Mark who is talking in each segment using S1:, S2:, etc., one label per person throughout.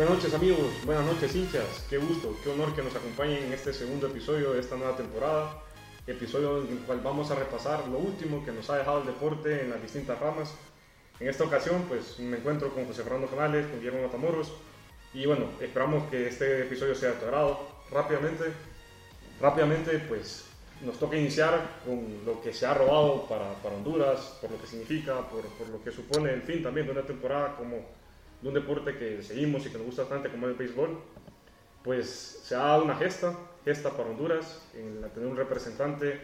S1: Buenas noches amigos, buenas noches hinchas, qué gusto, qué honor que nos acompañen en este segundo episodio de esta nueva temporada, episodio en el cual vamos a repasar lo último que nos ha dejado el deporte en las distintas ramas. En esta ocasión pues me encuentro con José Fernando Canales, con Guillermo Matamoros y bueno, esperamos que este episodio sea de tu agrado. Rápidamente, rápidamente pues nos toca iniciar con lo que se ha robado para, para Honduras, por lo que significa, por, por lo que supone el fin también de una temporada como de un deporte que seguimos y que nos gusta bastante como el béisbol, pues se ha dado una gesta, gesta para Honduras, en tener un representante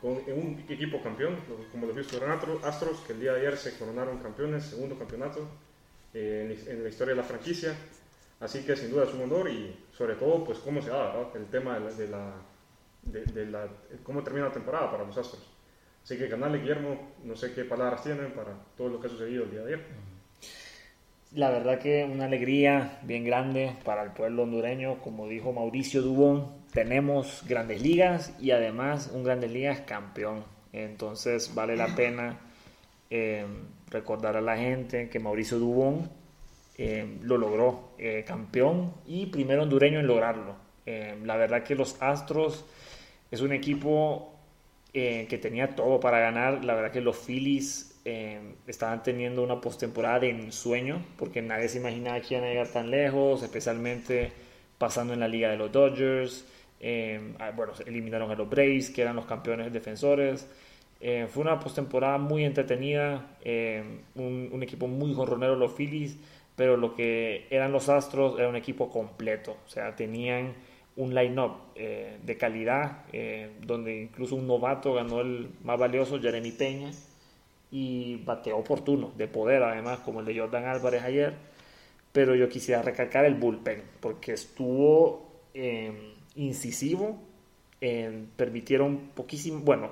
S1: con, en un equipo campeón, como los Houston Astros, que el día de ayer se coronaron campeones, segundo campeonato eh, en, la historia de la franquicia. Así que sin duda es un honor y sobre todo, pues cómo se da el tema de, la, cómo termina la temporada para los Astros. Así que, Canal Guillermo, no sé qué palabras tienen para todo lo que ha sucedido el día de ayer
S2: la verdad que una alegría bien grande para el pueblo hondureño, como dijo Mauricio Dubón, tenemos grandes ligas y además un grandes ligas campeón. Entonces vale la pena eh, recordar a la gente que Mauricio Dubón eh, lo logró eh, campeón y primero hondureño en lograrlo. la verdad que los Astros es un equipo que tenía todo para ganar. La verdad que los Phillies eh, estaban teniendo una postemporada de ensueño, porque nadie se imaginaba que iban a llegar tan lejos, especialmente pasando en la liga de los Dodgers. Eh, bueno, eliminaron a los Braves, que eran los campeones defensores. Eh, fue una postemporada muy entretenida, un, un, equipo muy jorronero los Phillies, pero lo que eran los Astros era un equipo completo, o sea, tenían un line-up de calidad, donde incluso un novato ganó el más valioso, Jeremy Peña, y bateo oportuno, de poder además, como el de Jordan Álvarez ayer. Pero yo quisiera recalcar el bullpen, porque estuvo em, incisivo, em, permitieron poquísimas, bueno,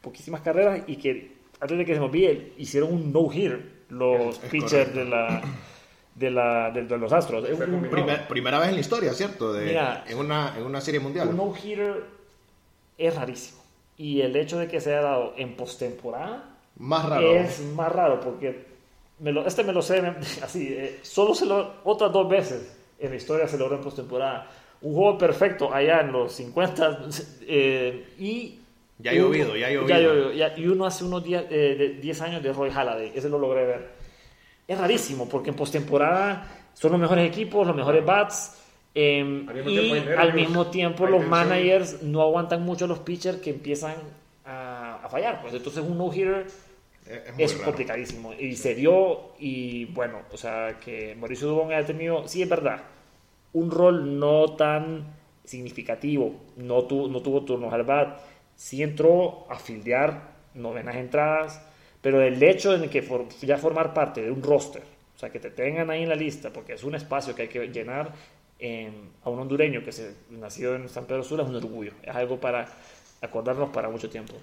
S2: poquísimas carreras y que antes de que se me olvide, hicieron un no-hitter los pitchers de la, de, la, de, los Astros.
S3: primera vez en la historia, ¿cierto? De, en, una, en una serie mundial.
S2: Un no-hitter es rarísimo. Y el hecho de que se haya dado en postemporada
S3: más raro.
S2: Es más raro porque me lo, este me lo sé así. Eh, solo se lo otras dos veces en la historia se logró en postemporada. Un juego perfecto allá en los 50 eh, y
S3: ya ha llovido, ya ha llovido.
S2: y uno hace unos 10 eh, años de Roy Halladay, ese lo logré ver. Es rarísimo porque en postemporada son los mejores equipos, los mejores bats. Em, y al mismo tiempo los managers no aguantan mucho los pitchers que empiezan a, a fallar. Pues entonces un no-hitter es, complicadísimo. Y se dio, y bueno, o sea, que Mauricio Dubón haya tenido, sí es verdad, un rol no tan significativo, no, no tuvo turnos al bat, sí entró a fildear novenas entradas, pero el hecho de que ya formar parte de un roster, o sea, que te tengan ahí en la lista, porque es un espacio que hay que llenar a un hondureño que se nació en San Pedro Sula, es un orgullo, es algo para acordarnos para mucho tiempo.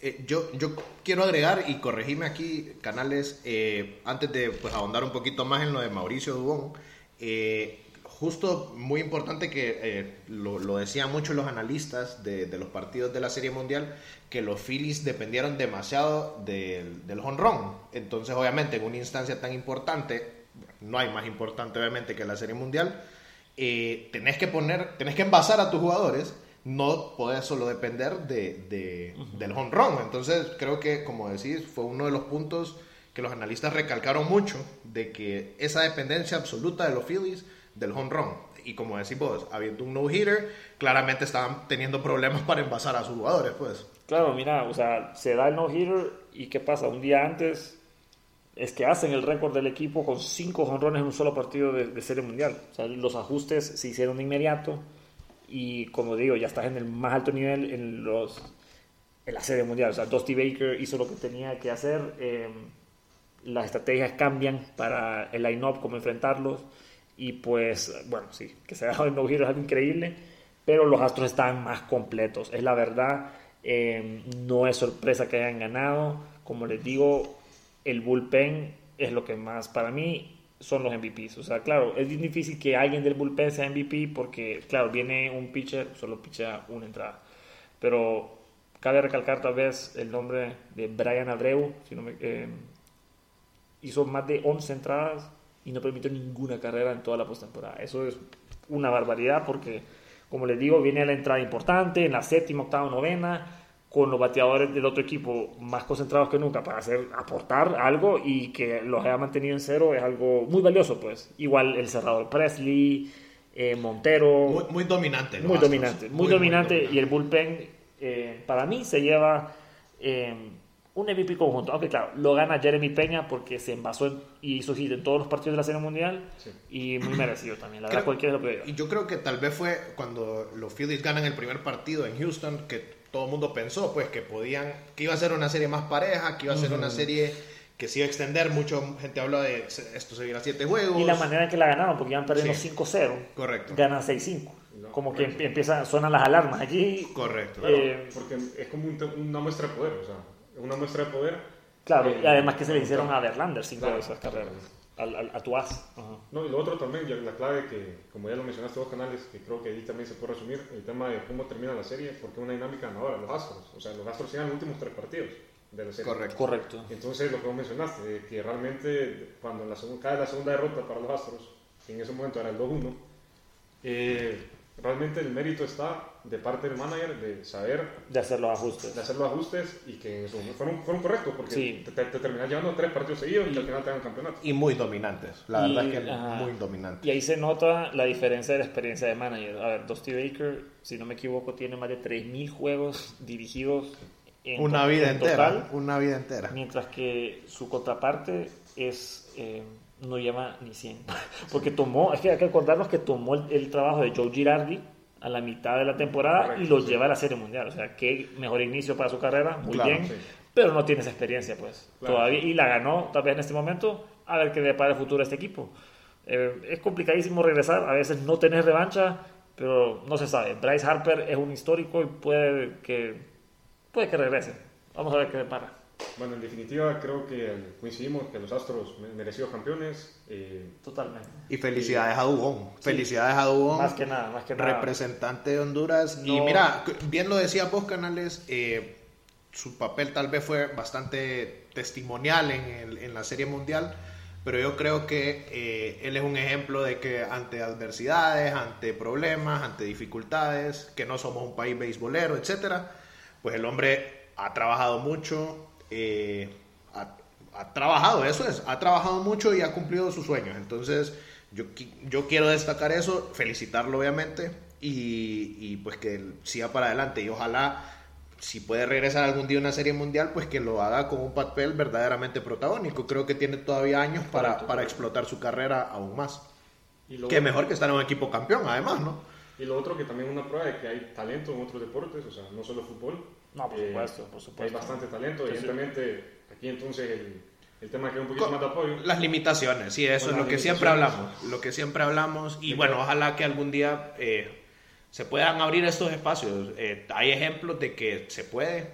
S3: Eh, yo, yo quiero agregar y corregirme aquí, Canales, eh, antes de pues, ahondar un poquito más en lo de Mauricio Dubón. Eh, justo muy importante que lo, lo, decían muchos los analistas de, los partidos de la Serie Mundial, que los Phillies dependieron demasiado del, del honrón. Entonces, obviamente, en una instancia tan importante, no hay más importante obviamente que la Serie Mundial, tenés que poner, tenés que envasar a tus jugadores no puede solo depender de, del home run. Entonces, creo que, como decís, fue uno de los puntos que los analistas recalcaron mucho, de que esa dependencia absoluta de los Phillies del home run. Y como decís vos, habiendo un no-hitter, claramente estaban teniendo problemas para envasar a sus jugadores, pues.
S2: Claro, mira, o sea, se da el no-hitter y ¿qué pasa? Un día antes es que hacen el récord del equipo con cinco jonrones en un solo partido de, de Serie Mundial. O sea, los ajustes se hicieron de inmediato y como digo, ya estás en el más alto nivel en, los, en la serie mundial. O sea, Dusty Baker hizo lo que tenía que hacer. Em, las estrategias cambian para el line-up, cómo enfrentarlos. Y pues, bueno, sí, que se ha dado no es algo increíble. Pero los Astros están más completos. Es la verdad. Em, no es sorpresa que hayan ganado. Como les digo, el bullpen es lo que más para mí son los MVPs. O sea, claro, es difícil que alguien del bullpen sea MVP porque, claro, viene un pitcher, solo pichea una entrada. Pero cabe recalcar tal vez el nombre de Brian Abreu, si no me, eh, hizo más de 11 entradas y no permitió ninguna carrera en toda la postemporada. Eso es una barbaridad porque, como les digo, viene la entrada importante en la séptima, octava, novena, con los bateadores del otro equipo más concentrados que nunca para hacer aportar algo y que los haya mantenido en cero es algo muy valioso, pues. Igual el cerrador Presley, eh, Montero.
S3: Muy, muy dominante.
S2: Muy dominante, muy, dominante, Y el bullpen, eh, para mí, se lleva eh, un MVP conjunto. Aunque, claro, lo gana Jeremy Peña porque se envasó y hizo hit en todos los partidos de la Serie Mundial. Y muy merecido también. La verdad, cualquiera lo
S3: Y yo creo que tal vez fue cuando los Phillies ganan el primer partido en Houston que todo el mundo pensó pues que podían, que iba a ser una serie más pareja, que iba a ser una serie que se iba a extender, mucha gente habla de esto se a 7 juegos.
S2: Y la manera en que la ganaron, porque iban perdiendo 5-0.
S3: Correcto.
S2: Ganan 6-5. como que empiezan, suenan las alarmas aquí.
S3: Correcto.
S1: Eh, porque es como una muestra de poder, o sea, una muestra de poder.
S2: Claro, y además que se le hicieron a Verlander cinco de esas carreras. A tu as.
S1: No, y lo otro también, la clave que, como ya lo mencionaste vos canales, que creo que ahí también se puede resumir, el tema de cómo termina la serie, porque es una dinámica ganadora, los Astros. O sea, los Astros llegan los últimos tres partidos de la serie.
S2: Correcto. Correcto.
S1: Entonces, lo que vos mencionaste, que realmente cuando la segunda, cae la segunda derrota para los Astros, que en ese momento era el 2-1, eh, realmente el mérito está de parte del manager de saber
S2: de hacer los ajustes.
S1: de hacer los ajustes y que eso fueron, fueron correctos porque te, te, terminas llevando tres partidos seguidos y, al final te dan campeonato.
S3: Y muy dominantes. La verdad es que muy dominantes.
S2: Y ahí se nota la diferencia de la experiencia de manager. A ver Dusty Baker si no me equivoco tiene más de 3.000 juegos dirigidos
S3: en una vida entera una vida entera.
S2: mientras que su contraparte es eh, no llama ni 100. Porque tomó, es que hay que acordarnos que tomó el, trabajo de Joe Girardi a la mitad de la temporada y lo lleva a la Serie Mundial. O sea, qué mejor inicio para su carrera, muy bien, pero no tiene esa experiencia, pues, todavía. Y la ganó tal vez en este momento, a ver qué le para el futuro a este equipo. Eh, es complicadísimo regresar, a veces no tener revancha, pero no se sabe. Bryce Harper es un histórico y puede que, puede que regrese. Vamos a ver qué le para.
S1: Bueno, en definitiva, creo que coincidimos que los Astros merecidos campeones. Eh,
S2: Totalmente.
S3: Y felicidades a Dubón. Felicidades a Dubón.
S2: Más que nada, más que nada.
S3: Representante de Honduras. Y mira, bien lo decía vos, Canales, eh, su papel tal vez fue bastante testimonial en, en la Serie Mundial. Pero yo creo que eh, él es un ejemplo de que ante adversidades, ante problemas, ante dificultades, que no somos un país beisbolero, etcétera, pues el hombre ha trabajado mucho, eh, ha, trabajado, eso es, ha trabajado mucho y ha cumplido sus sueños. Entonces, yo, yo quiero destacar eso, felicitarlo obviamente y, pues que siga para adelante y ojalá si puede regresar algún día a una serie mundial, pues que lo haga con un papel verdaderamente protagónico. Creo que tiene todavía años para, para explotar su carrera aún más. Y que mejor que estar en un equipo campeón, además, ¿no?
S1: Y lo otro que también es una prueba de que hay talento en otros deportes, o sea, no solo fútbol,
S2: no, por supuesto, por supuesto.
S1: Hay bastante talento, evidentemente aquí entonces el, el tema que un poquito más de apoyo.
S3: Las limitaciones, sí, eso es lo que siempre hablamos, lo que siempre hablamos y bueno, ojalá que algún día eh, se puedan abrir estos espacios. Eh, hay ejemplos de que se puede,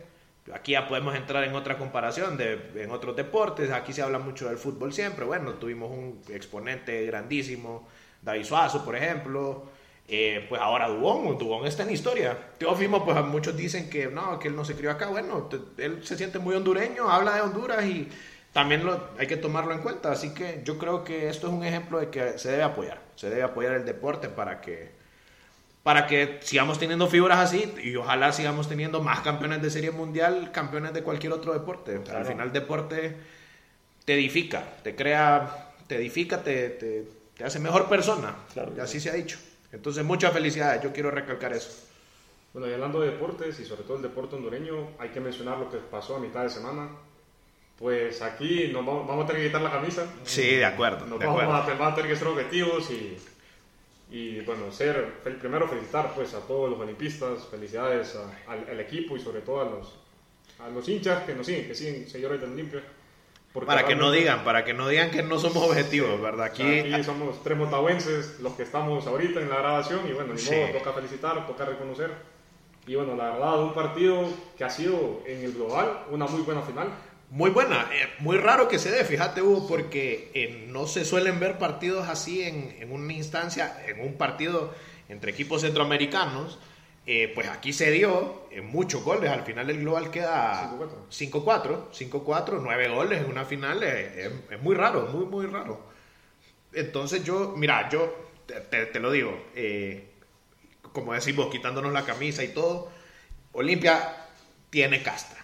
S3: aquí ya podemos entrar en otra comparación de, en otros deportes, aquí se habla mucho del fútbol siempre, bueno, tuvimos un exponente grandísimo, David Suazo, por ejemplo, eh, pues ahora Dubón, Dubón está en historia. Teófimo, pues muchos dicen que no, que él no se crió acá. Bueno, él se siente muy hondureño, habla de Honduras y también lo, hay que tomarlo en cuenta. Así que yo creo que esto es un ejemplo de que se debe apoyar. Se debe apoyar el deporte para que, para que sigamos teniendo figuras así y ojalá sigamos teniendo más campeones de serie mundial, campeones de cualquier otro deporte. Al final, el deporte te edifica, te crea, te edifica, te, te, hace mejor persona. y así se ha dicho. Entonces, muchas felicidades, yo quiero recalcar eso.
S1: Bueno, y hablando de deportes y sobre todo el deporte hondureño, hay que mencionar lo que pasó a mitad de semana. Pues aquí nos vamos, a tener que quitar la camisa.
S3: Sí, de acuerdo.
S1: Nos
S3: de
S1: vamos,
S3: acuerdo.
S1: A, tener que ser objetivos y, y bueno, ser, primero felicitar pues a todos los olimpistas, felicidades al, equipo y sobre todo a los, a los hinchas que nos siguen, que siguen seguidores del Olimpia
S3: para que no digan, para que no digan que no somos objetivos, ¿verdad?
S1: Aquí, somos tres motahuenses los que estamos ahorita en la grabación y bueno, ni modo, toca felicitar, toca reconocer. Y bueno, la verdad, un partido que ha sido en el global una muy buena final.
S3: Muy buena, eh, muy raro que se dé, fíjate Hugo, porque eh, no se suelen ver partidos así en, en una instancia, en un partido entre equipos centroamericanos eh, pues aquí se dio en muchos goles. Al final el global queda 5-4. 5-4, 9 goles en una final. Es, muy raro, muy, muy raro. Entonces yo, mira, yo te, te- te lo digo, eh, como decimos, quitándonos la camisa y todo, Olimpia tiene casta,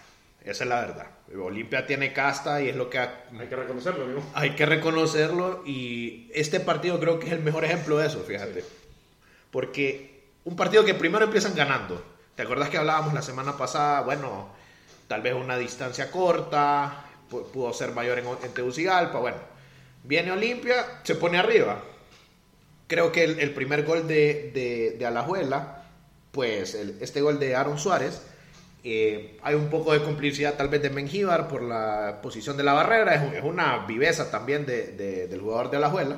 S3: esa es la verdad. Olimpia tiene casta y es lo que ha-
S1: Hay que reconocerlo, ¿no?
S3: hay que reconocerlo y este partido creo que es el mejor ejemplo de eso, fíjate. Porque un partido que primero empiezan ganando. ¿Te acuerdas que hablábamos la semana pasada? Bueno, tal vez una distancia corta, pu- pudo ser mayor en, en Tegucigalpa, bueno. Viene Olimpia, se pone arriba. Creo que el, primer gol de, de, de Alajuela, pues este gol de Aaron Suárez, eh, hay un poco de complicidad tal vez de Mengíbar por la posición de la barrera, es, un- es una viveza también de- del jugador de Alajuela.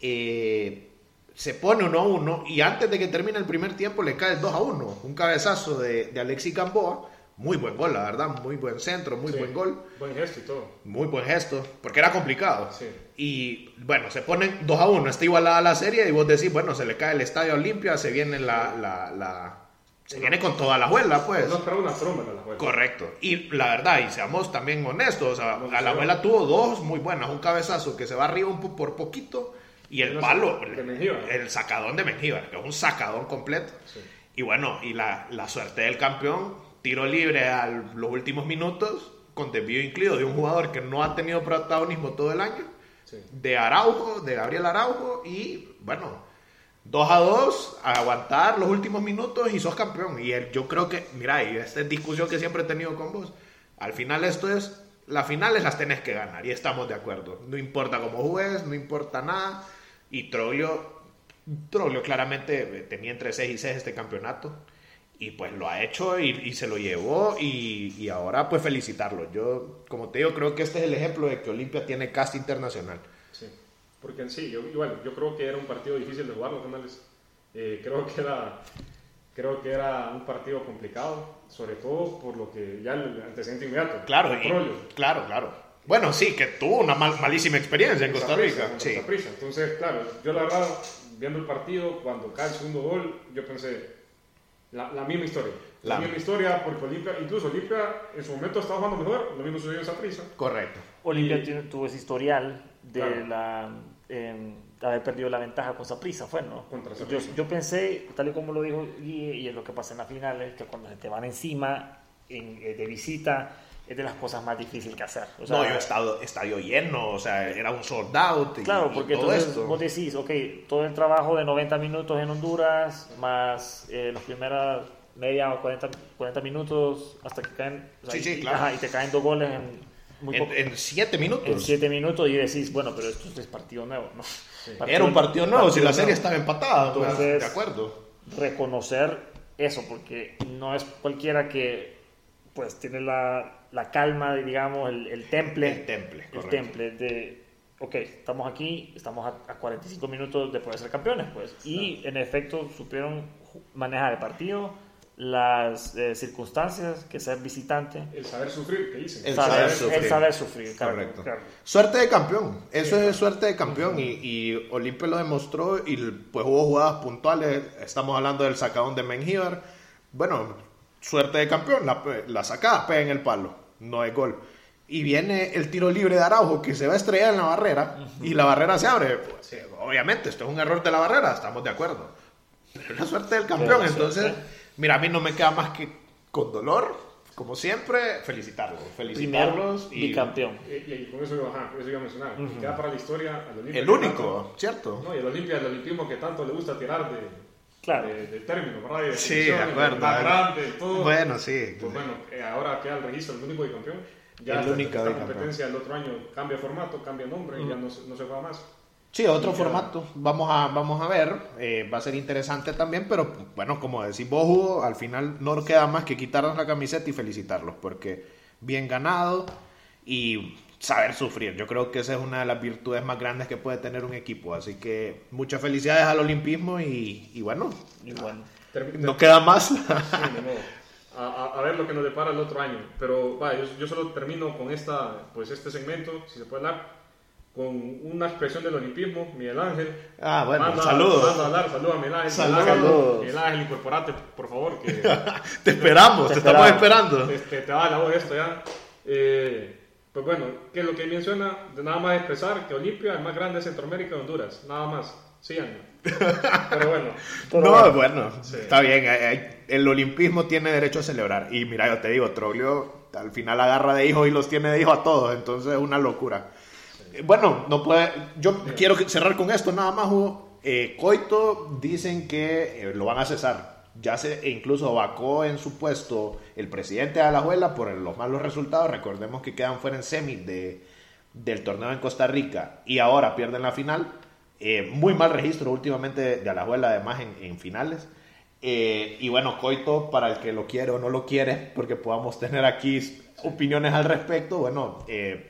S3: Eh, se pone 1 a 1 y antes de que termine el primer tiempo le cae el 2 a 1. Un cabezazo de, de Alexis Gamboa. Muy buen gol, la verdad. Muy buen centro, muy
S1: Sí.
S3: buen gol.
S1: Buen gesto y todo.
S3: Muy buen gesto, porque era complicado.
S1: Sí.
S3: Y bueno, se ponen 2 a 1, está igualada la serie y vos decís, bueno, se le cae el estadio Olimpia, se viene la... la, la- se viene con toda la juela, pues.
S1: No esperaba una tromba la juega.
S3: Correcto. Y la verdad, y seamos también honestos, o sea, la abuela tuvo dos muy buenas, un cabezazo que se va arriba un po- por poquito y el palo,
S1: de Mengíbar.
S3: el sacadón de Mengíbar, que es un sacadón completo.
S1: Sí.
S3: Y bueno, y la, la suerte del campeón, tiro libre a los últimos minutos, con desvío incluido de un jugador que no ha tenido protagonismo todo el año,
S1: Sí.
S3: de Araujo, de Gabriel Araujo, y bueno, 2 a 2, a aguantar los últimos minutos y sos campeón. Y el- yo creo que, mira, y esta es discusión que siempre he tenido con vos, al final esto es, las finales las tenés que ganar y estamos de acuerdo. No importa cómo juegues, no importa nada. Y Troglio, Troglio claramente eh, tenía entre 6 y 6 este campeonato. Y pues lo ha hecho y, y se lo llevó y, y ahora pues felicitarlo. Yo, como te digo, creo que este es el ejemplo de que Olimpia tiene cast internacional.
S1: Sí, porque en sí, yo, igual, yo creo que era un partido difícil de jugar, los canales. Eh, creo, que era, creo que era un partido complicado, sobre todo por lo que ya el antecedente inmediato.
S3: Claro, y- claro, claro. Bueno, sí, que tuvo una mal- malísima experiencia en Costa Rica.
S1: contra
S3: Sí.
S1: Saprissa. Entonces, claro, yo la verdad, viendo el partido, cuando cae el segundo gol, yo pensé, la, la misma historia. La,
S3: La-
S1: misma historia, porque Olimpia, incluso Olimpia en su momento estaba jugando mejor, lo mismo sucedió en Saprissa.
S3: Correcto.
S2: Olimpia tuvo ese historial de
S1: Claro.
S2: la, em, haber perdido la ventaja con Saprissa, fue, ¿no?
S1: Contra
S2: yo, yo pensé, tal y como lo dijo Guille, y es lo que pasa en las finales, que cuando se te van encima en- eh, de visita, es de las cosas más difíciles que hacer. O sea,
S3: no, yo he estado estadio lleno, o sea, era un sold out. Y,
S2: Claro,
S3: y
S2: porque
S3: todo
S2: entonces
S3: esto.
S2: vos decís, ok, todo el trabajo de 90 minutos en Honduras, más eh, los primeros media o 40, 40 minutos hasta que caen. o sea,
S3: Sí, sí,
S2: y,
S3: claro.
S2: ajá, y te caen dos goles en muy
S3: En,
S2: poco-
S3: en siete minutos.
S2: en 7 minutos y decís, bueno, pero esto es partido nuevo, ¿no?
S3: Era un partido nuevo, si la serie
S2: nuevo.
S3: estaba empatada. pues,
S2: Entonces-
S3: de acuerdo.
S2: Reconocer eso, porque no es cualquiera que pues tiene la, la calma, de, digamos, el, el temple.
S3: El temple,
S2: El
S3: correcto.
S2: temple de, ok, estamos aquí, estamos a, a 45 minutos de poder ser campeones, pues. Y en efecto supieron manejar el partido, las eh, circunstancias, que ser visitante.
S1: El saber sufrir, que dicen.
S3: El
S2: saber,
S3: saber
S2: el
S3: sufrir.
S2: saber sufrir, claro,
S3: Correcto.
S2: claro.
S3: Suerte de campeón, eso es suerte de campeón y, y Olimpia lo demostró y pues hubo jugadas puntuales, estamos hablando del sacadón de Mengíbar, bueno, suerte de campeón, la, la sacada pega en el palo, no es gol. Y viene el tiro libre de Araujo que se va a estrellar en la barrera y la barrera se abre. Pues, obviamente, esto es un error de la barrera, estamos de acuerdo. Pero es la suerte del campeón,
S2: Pero
S3: entonces, mira, a mí no me queda más que con dolor, como siempre, felicitarlos. Felicitarlos y
S2: bicampeón.
S1: Y, y con eso, ajá, eso iba a mencionar. Y queda para la historia al Olimpia.
S3: El único,
S1: tanto-
S3: ¿cierto?
S1: No, y el Olimpia, el olimpismo que tanto le gusta tirar de,
S2: Claro.
S1: de, del término, ¿verdad? De
S3: Sí, de acuerdo.
S1: Más grande, todo.
S3: Bueno, sí.
S1: Pues bueno, eh, ahora queda el registro del único bicampeón. Ya
S3: El único
S1: esta competencia el otro año cambia formato, cambia nombre y ya no, se- no se juega más.
S3: Sí, otro formato. Vamos a, vamos a ver. eh, va a ser interesante también, pero bueno, como decís vos, Hugo, al final no nos queda más que quitarnos la camiseta y felicitarlos, porque bien ganado y saber sufrir. Yo creo que esa es una de las virtudes más grandes que puede tener un equipo. Así que muchas felicidades al olimpismo y, y bueno,
S2: Y bueno,
S3: no queda más.
S1: Sí. A, a- a ver lo que nos depara el otro año. Pero vaya, yo, yo solo termino con esta, pues este segmento, si se puede hablar, con una expresión del olimpismo, Miguel Ángel.
S3: Ah, bueno,
S1: Manda-
S3: saludos.
S1: manda a hablar, saluda a Miguel Ángel.
S3: Saludos.
S1: Miguel Ángel, Miguel Ángel, incorporate, por favor, que
S3: te esperamos, te,
S2: Te
S3: estamos
S2: esperamos.
S3: esperando.
S1: te, te, te va la voz esto ya. Eh, Pues bueno, que lo que menciona, de nada más expresar que Olimpia es el más grande de Centroamérica y Honduras, nada más. Síganme. Pero bueno.
S3: no, bueno, está bien. El olimpismo tiene derecho a celebrar. Y mira, yo te digo, Troglio al final agarra de hijos y los tiene de hijos a todos. Entonces es una locura. Bueno, no puede. Yo quiero cerrar con esto nada más, eh, Coito dicen que eh, lo van a cesar. Ya se e incluso vacó en su puesto el presidente de Alajuela por los malos resultados. Recordemos que quedan fuera en semi de, del torneo en Costa Rica y ahora pierden la final. Eh, muy mal registro últimamente de Alajuela, además en, finales. y bueno, Coito, para el que lo quiere o no lo quiere, porque podamos tener aquí opiniones al respecto, bueno,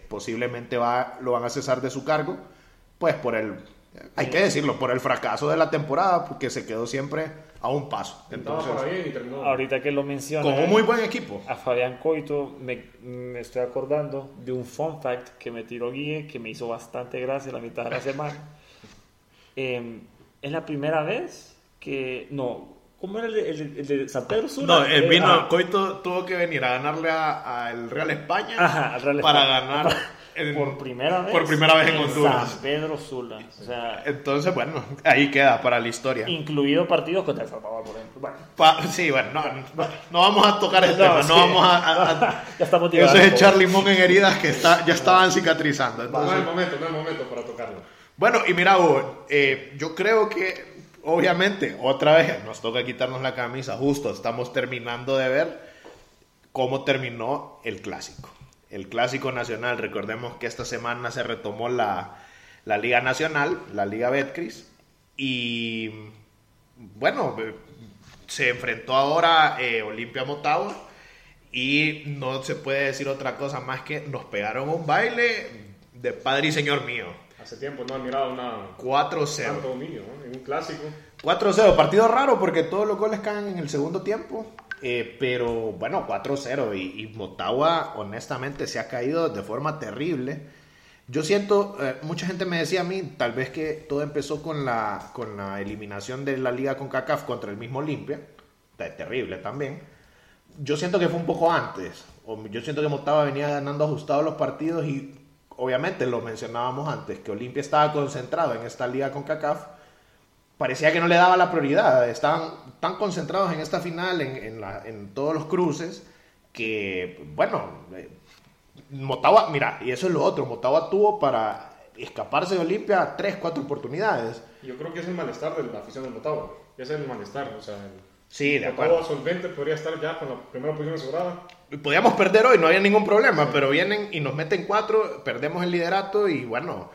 S3: posiblemente va, lo van a cesar de su cargo, pues por el hay que decirlo, por el fracaso de la temporada, porque se quedó siempre a un paso. Entonces,
S2: ahorita que lo menciona.
S3: Con un muy buen equipo.
S2: A Fabián Coito me, me, estoy acordando de un fun fact que me tiró Guille, que me hizo bastante gracia la mitad de la semana. Em, es la primera vez que. No, ¿Cómo era el de, San Pedro Sula?
S3: No, el vino, ah. Coito tuvo que venir a ganarle al Real España
S2: Ajá, al Real
S3: para ganar
S2: por primera vez.
S3: Por primera vez en, Honduras.
S2: San Pedro Sula.
S3: Entonces, bueno, ahí queda para la historia.
S2: Incluido partidos contra El Salvador, por ejemplo.
S3: sí, bueno, no, vamos a tocar ese tema. No vamos a.
S2: ya estamos
S3: Eso es echar limón en heridas que está, ya estaban cicatrizando.
S1: no es el momento, no es el momento para tocarlo.
S3: Bueno, y mira, Hugo, eh, yo creo que, obviamente, otra vez nos toca quitarnos la camisa. Justo estamos terminando de ver cómo terminó el clásico el Clásico Nacional. Recordemos que esta semana se retomó la, Liga Nacional, la Liga Betcris, y bueno, se enfrentó ahora eh, Olimpia Motagua y no se puede decir otra cosa más que nos pegaron un baile de padre y señor mío.
S1: Hace tiempo no he mirado una
S3: 4-0.
S1: dominio en un clásico.
S3: 4-0, partido raro porque todos los goles caen en el segundo tiempo. Eh, pero bueno, 4-0 y, Motagua honestamente se ha caído de forma terrible. Yo siento, eh, mucha gente me decía a mí, tal vez que todo empezó con la, con la eliminación de la liga con CACAF contra el mismo Olimpia, terrible también. Yo siento que fue un poco antes, yo siento que Motagua venía ganando ajustados los partidos y obviamente lo mencionábamos antes, que Olimpia estaba concentrado en esta liga con CACAF parecía que no le daba la prioridad. Estaban tan concentrados en esta final, en, todos los cruces, que, bueno, eh, Motagua, mira, y eso es lo otro, Motagua tuvo para escaparse de Olimpia tres, cuatro oportunidades.
S1: Yo creo que es el malestar de la afición de Motagua, ese es el malestar, o sea,
S3: sí, de acuerdo.
S1: solvente podría estar ya con la primera posición asegurada.
S3: Podíamos perder hoy, no había ningún problema, pero vienen y nos meten cuatro, perdemos el liderato y bueno,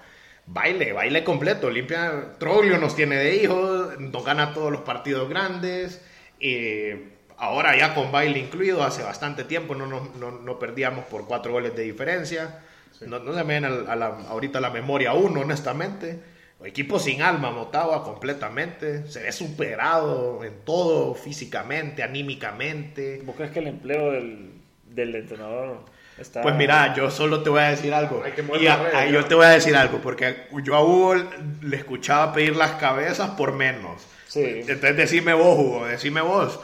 S3: baile, baile completo. Olimpia Troglio nos tiene de hijos, nos gana todos los partidos grandes. Eh, ahora ya con baile incluido, hace bastante tiempo no, no, perdíamos por cuatro goles de diferencia. No, se me viene a, la, ahorita la memoria uno, honestamente. Equipo sin alma, Motagua completamente. Se ve superado en todo, físicamente, anímicamente.
S2: ¿Vos crees que el empleo del, del entrenador
S3: pues mira, yo solo te voy a decir algo. y yo te voy a decir algo, porque yo a Hugo le escuchaba pedir las cabezas por menos. Sí. Entonces decime vos, Hugo, decime vos.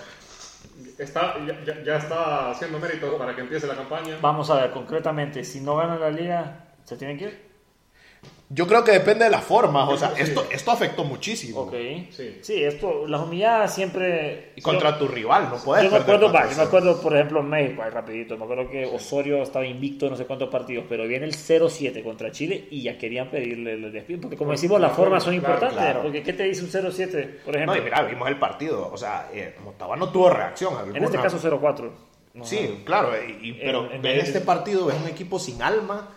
S1: Está, ya, ya, está haciendo mérito para que empiece la campaña.
S2: Vamos a ver, concretamente, si no gana la liga, ¿se tienen que ir?
S3: Yo creo que depende de las formas, o sea, esto, esto afectó muchísimo.
S2: Ok, sí. sí, esto, las humilladas siempre...
S3: Y contra tu rival, no puedes
S2: Yo me acuerdo, yo me acuerdo, por ejemplo, en México, ahí rapidito, me acuerdo que Osorio estaba invicto en no sé cuántos partidos, pero viene el 0-7 contra Chile y ya querían pedirle el despido, porque como decimos, las formas son importantes, porque ¿qué te dice un 0-7, por ejemplo?
S3: No, y mira, vimos el partido, o sea, eh, Motagua no tuvo reacción alguna.
S2: En este caso 0-4.
S3: sí, claro, pero en, este partido ves un equipo sin alma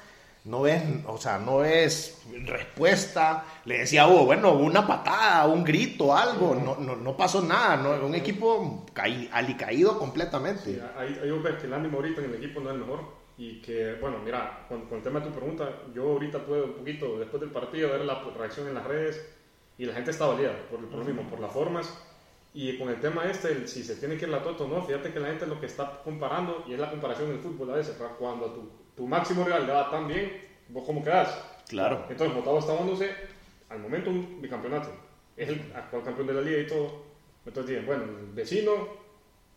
S3: no ves, o sea, no es respuesta. Le decía Hugo, bueno, una patada, un grito, algo, no, no, no pasó nada, ¿no? un equipo caí, alicaído completamente.
S1: Sí, hay, hay que el ánimo ahorita en el equipo no es el mejor y que, bueno, mira, con, el tema de tu pregunta, yo ahorita tuve un poquito, después del partido, ver la reacción en las redes y la gente está valida por, por lo mismo, por las formas. Y con el tema este, si se tiene que ir la Toto no, fíjate que la gente lo que está comparando, y es la comparación del fútbol a veces, cuando tu, tu máximo rival le va tan bien, vos cómo quedás.
S3: Claro.
S1: Entonces Motagua está dándose al momento un bicampeonato. Es el actual campeón de la liga y todo. Entonces dicen, bueno, el vecino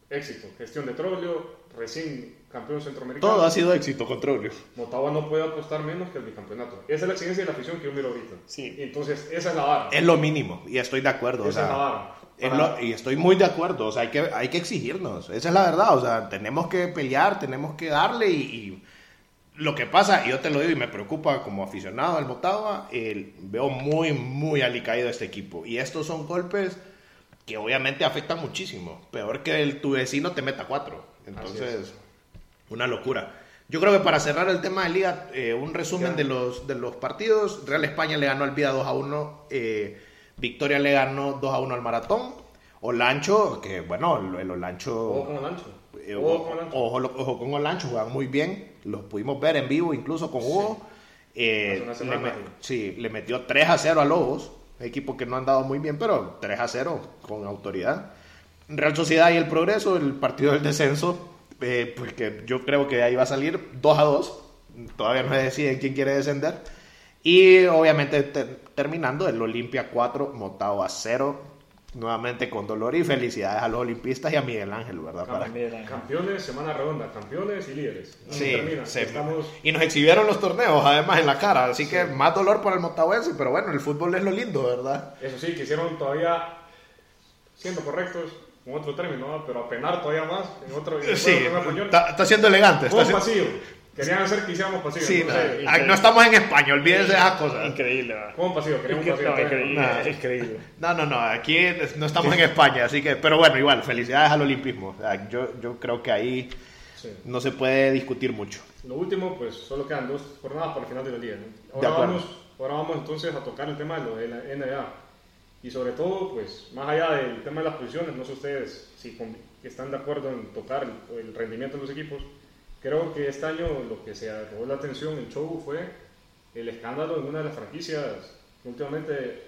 S1: éxito. Gestión de Troglio, recién campeón centroamericano.
S3: Todo ha sido éxito con Troglio.
S1: Motagua no puede apostar menos que el bicampeonato. Esa es la exigencia de la afición que yo miro ahorita.
S2: Sí.
S1: Entonces, esa es la vara.
S3: Es lo mínimo, y estoy de acuerdo. o
S1: Esa
S3: sea,
S1: es la vara.
S3: es lo- y estoy muy de acuerdo, o sea, hay que, hay que exigirnos, esa es la verdad, o sea, tenemos que pelear, tenemos que darle y, y lo que pasa, y yo te lo digo y me preocupa como aficionado al Motagua, el- veo muy, muy alicaído este equipo y estos son golpes que obviamente afectan muchísimo, peor que el, tu vecino te meta cuatro, entonces, una locura. Yo creo que para cerrar el tema de Liga, eh, un resumen de los, de los partidos. Real España le ganó al Vida 2 a 1. eh, Victoria le ganó 2 a 1 al Maratón. Olancho, que bueno, el, el Olancho.
S1: Ojo con el ancho.
S3: Eh,
S1: Ojo
S3: ojo, ojo con Olancho, juegan muy bien. Los pudimos ver en vivo, incluso con Hugo. Eh,
S1: Hace una
S3: le,
S1: semana,
S3: me-
S1: sí.
S3: sí, le metió 3 a 0 a Lobos. Equipo que no han dado muy bien, pero 3 a 0 con autoridad. Real Sociedad y el Progreso, el partido del descenso, eh, pues que yo creo que ahí va a salir 2 a 2. Todavía no se decide quién quiere descender. Y obviamente te- terminando el Olimpia 4, Motagua 0. Nuevamente con dolor y felicidades a los olimpistas y a Miguel Ángel, ¿verdad? Para-
S1: Campeones, semana redonda, campeones y líderes. Y
S3: Sí,
S1: termina.
S3: se-
S1: Estamos
S3: y nos exhibieron los torneos además en la cara, así que más dolor por el motahuense, pero bueno, el fútbol es lo lindo, ¿verdad?
S1: Eso sí, quisieron todavía, siendo correctos, con otro término, ¿no? pero apenar todavía más en otro
S3: Sí, está, está siendo elegante. Está
S1: Con
S3: siendo-
S1: pasillo. Querían hacer que hiciéramos pasillo.
S3: Sí,
S1: no
S3: no,
S1: sé.
S3: ay, no estamos en España, olvídense de esas cosas.
S2: Increíble, ¿verdad?
S1: Pasillo, queríamos
S2: Incre-
S1: pasillo.
S2: no, increíble.
S3: No, no, no, aquí no estamos en España, así que, pero bueno, igual, felicidades al olimpismo. O sea, yo, yo creo que ahí
S1: Sí.
S3: no se puede discutir mucho.
S1: Lo último, pues solo quedan dos jornadas para el final de la liga. ¿no?
S3: De
S1: Ahora,
S3: acuerdo.
S1: vamos, ahora vamos entonces a tocar el tema de lo de la NBA. Y sobre todo, pues más allá del tema de las posiciones, no sé ustedes si están de acuerdo en tocar el rendimiento de los equipos. Creo que este año lo que se robó la atención, el show, fue el escándalo en una de las franquicias que últimamente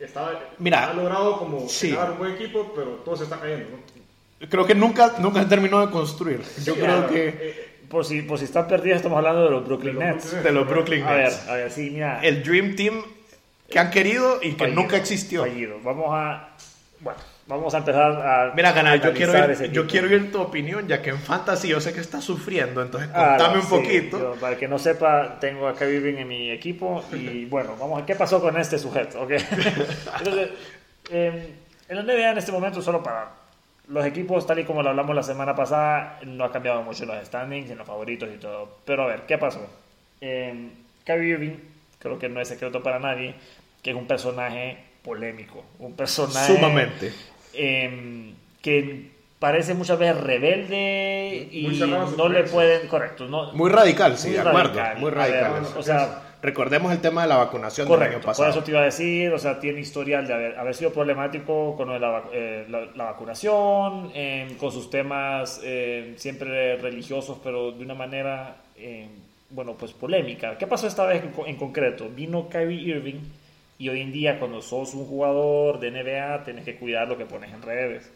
S1: está,
S3: Mira,
S1: ha logrado como
S3: sí.
S1: crear un buen equipo, pero todo se está cayendo. ¿no?
S3: Creo que nunca, nunca se terminó de construir. Yo
S1: Sí,
S3: creo que
S1: eh,
S2: Por si, por si están perdidos, estamos hablando de los Brooklyn Nets.
S3: De los Brooklyn
S2: A ver,
S3: Nets.
S2: a ver, sí, mira.
S3: El Dream Team que han querido y que
S2: fallido,
S3: nunca existió.
S2: fallido. Vamos a. Bueno, vamos a empezar a.
S3: Mira, Canal, yo quiero,
S2: ese
S3: yo quiero tu opinión, ya que en Fantasy yo sé que estás sufriendo, entonces
S2: Ah,
S3: contame
S2: no,
S3: un
S2: sí,
S3: poquito.
S2: yo, para el que no sepa, tengo a Irving en mi equipo y bueno, vamos a qué pasó con este sujeto, ¿ok? Entonces, eh, en la NBA en este momento, solo para los equipos, tal y como lo hablamos la semana pasada, no ha cambiado mucho los standings, en los favoritos y todo. Pero a ver, ¿qué pasó? Eh, Kyrie Irving, creo que no es secreto para nadie, que es un personaje polémico, un personaje
S3: Sumamente.
S2: Eh, que parece muchas veces rebelde y
S1: Muy
S2: no le pueden, correcto, no,
S3: Muy radical, sí,
S2: Muy
S3: de acuerdo.
S2: radical.
S3: Muy
S2: ver,
S3: radical.
S2: o sea,
S3: Recordemos el tema de la vacunación del año
S2: correcto, por
S3: pasado.
S2: eso te iba a decir, o sea, tiene historial de haber, haber sido problemático con lo de la, vac- eh, la- la vacunación, eh, con sus temas eh, siempre religiosos, pero de una manera, eh, bueno, pues polémica. ¿Qué pasó esta vez en, co- en concreto? Vino Kyrie Irving y hoy en día cuando sos un jugador de NBA tenés que cuidar lo que pones en redes.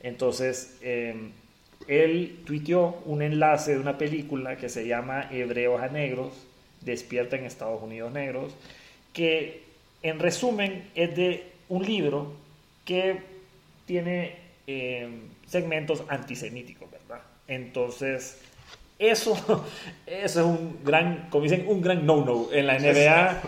S2: Entonces, eh, él tuiteó un enlace de una película que se llama Hebreos a Negros, Despierta en Estados Unidos Negros, que en resumen es de un libro que tiene eh, segmentos antisemíticos, ¿verdad? Entonces, eso, eso es un gran, como dicen, un gran no-no en la NBA,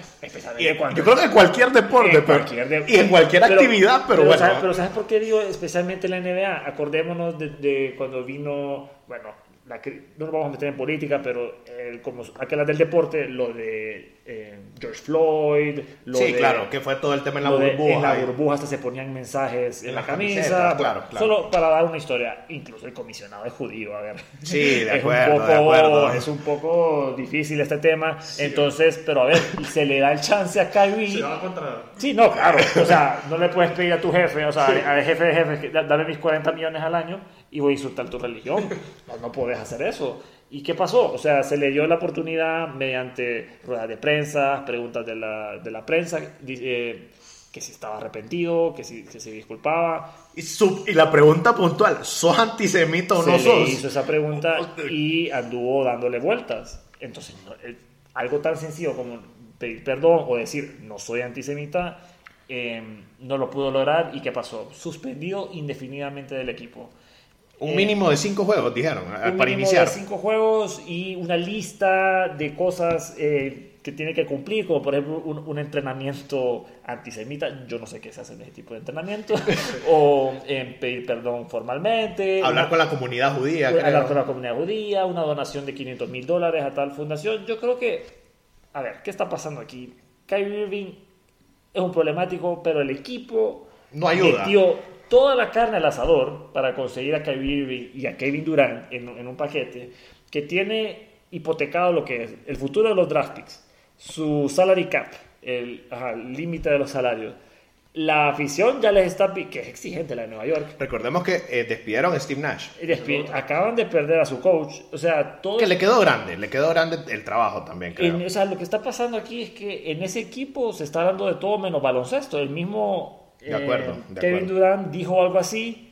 S3: Y yo creo que en cualquier deporte,
S2: En
S3: pero-
S2: cualquier
S3: y en cualquier
S2: pero-
S3: actividad, pero, bueno.
S2: ¿sabes, pero ¿sabes por qué digo especialmente la NBA? Acordémonos de, de cuando vino, bueno, la no nos vamos a meter en política, pero eh, como aquella del deporte, lo de eh, George Floyd, lo
S3: sí,
S2: de,
S3: claro, que fue todo el tema en la
S2: lo de-
S3: burbuja.
S2: en la burbuja hasta se ponían mensajes en,
S3: En
S2: la camisa.
S3: claro, claro.
S2: Solo para dar una historia, incluso el comisionado es judío, a ver.
S3: Sí, de
S2: Es un
S3: acuerdo,
S2: poco-
S3: de acuerdo.
S2: Es un poco difícil este tema. Entonces, pero a ver, se le da el chance a Kyrie.
S1: Se va contra.
S2: Sí, no, claro. O sea, no le puedes pedir a tu jefe, o sea, al jefe de da- dame mis 40 millones al año y voy a insultar tu religión. No, no puedes hacer eso. ¿Y qué pasó? O sea, se le dio la oportunidad mediante ruedas de prensa, preguntas de la, de la prensa, eh, que si estaba arrepentido, que si, que se disculpaba.
S3: Y, su- y la pregunta puntual, ¿sos antisemita o
S2: se
S3: no
S2: le
S3: sos?
S2: hizo esa pregunta y anduvo dándole vueltas. Entonces, no, eh, algo tan sencillo como pedir perdón o decir no soy antisemita, eh, no lo pudo lograr. ¿Y qué pasó? Suspendido indefinidamente del equipo.
S3: Un
S2: Eh,
S3: mínimo de cinco juegos, dijeron,
S2: un
S3: para
S2: mínimo
S3: iniciar.
S2: de cinco juegos y una lista de cosas eh, que tiene que cumplir, como por ejemplo un, un entrenamiento antisemita. Yo no sé qué se hace en ese tipo de entrenamiento. o eh, pedir perdón formalmente.
S3: Hablar
S2: una-
S3: con la comunidad judía,
S2: hablar
S3: creo.
S2: con la comunidad judía, una donación de 500 mil dólares a tal fundación. Yo creo que, a ver, ¿qué está pasando aquí? Kyrie Irving es un problemático, pero el equipo
S3: No ayuda.
S2: metió toda la carne al asador para conseguir a Kyrie Irving y a Kevin Durant en, en un paquete que tiene hipotecado lo que es el futuro de los draft picks, su salary cap, el límite de los salarios. La afición ya les está, que es exigente la de Nueva York,
S3: Recordemos que eh, despidieron a Steve Nash.
S2: despi- acaban de perder a su coach. O sea, todo.
S3: Que le quedó grande, le quedó grande el trabajo también, creo.
S2: en- o sea, lo que está pasando aquí es que en ese equipo se está dando de todo menos baloncesto. El mismo
S3: De acuerdo, de
S2: Kevin
S3: acuerdo.
S2: Durant dijo algo así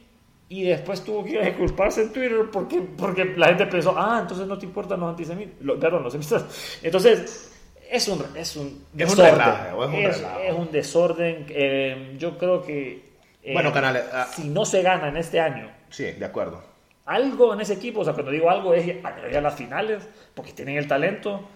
S2: y después tuvo que disculparse en Twitter porque, porque la gente pensó, ah, entonces no te importan los antisemitas. Perdón, los semitas. Entonces, es un, es un
S3: Es un
S2: desorden.
S3: relajo, es un
S2: es, es un desorden. Eh, yo creo que. eh,
S3: Bueno, Canales, ah.
S2: si no se gana en este año,
S3: Sí, de acuerdo.
S2: algo en ese equipo, o sea, cuando digo algo es a las finales, porque tienen el talento.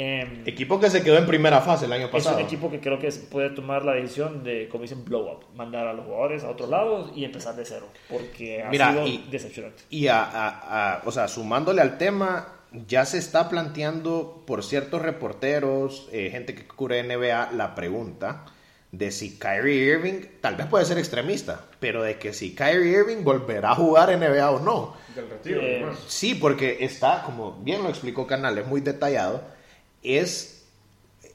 S2: Eh,
S3: Equipo que se quedó en primera fase el año
S2: es
S3: pasado.
S2: un equipo que creo que puede tomar la decisión de, como dicen, blow up, mandar a los jugadores a otros lados y empezar de cero, porque ha
S3: Mira,
S2: sido
S3: y-
S2: decepcionante.
S3: Y a, a- a- o sea, sumándole al tema, ya se está planteando por ciertos reporteros, eh, gente que cubre NBA, la pregunta de si Kyrie Irving, tal vez puede ser extremista, pero de que si Kyrie Irving volverá a jugar NBA o no.
S1: Del retiro,
S2: Eh,
S1: además.
S3: Sí, porque está, como bien lo explicó Canales, muy detallado, es...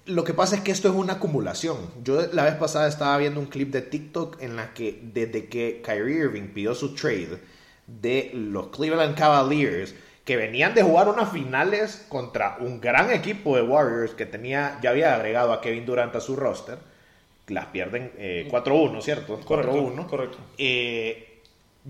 S3: Lo que pasa es que esto es una acumulación. Yo la vez pasada estaba viendo un clip de TikTok en la que desde que Kyrie Irving pidió su trade de los Cleveland Cavaliers, que venían de jugar unas finales contra un gran equipo de Warriors que tenía ya había agregado a Kevin Durant a su roster, las pierden eh, 4-1, ¿cierto? 4-1.
S2: correcto.
S3: Eh,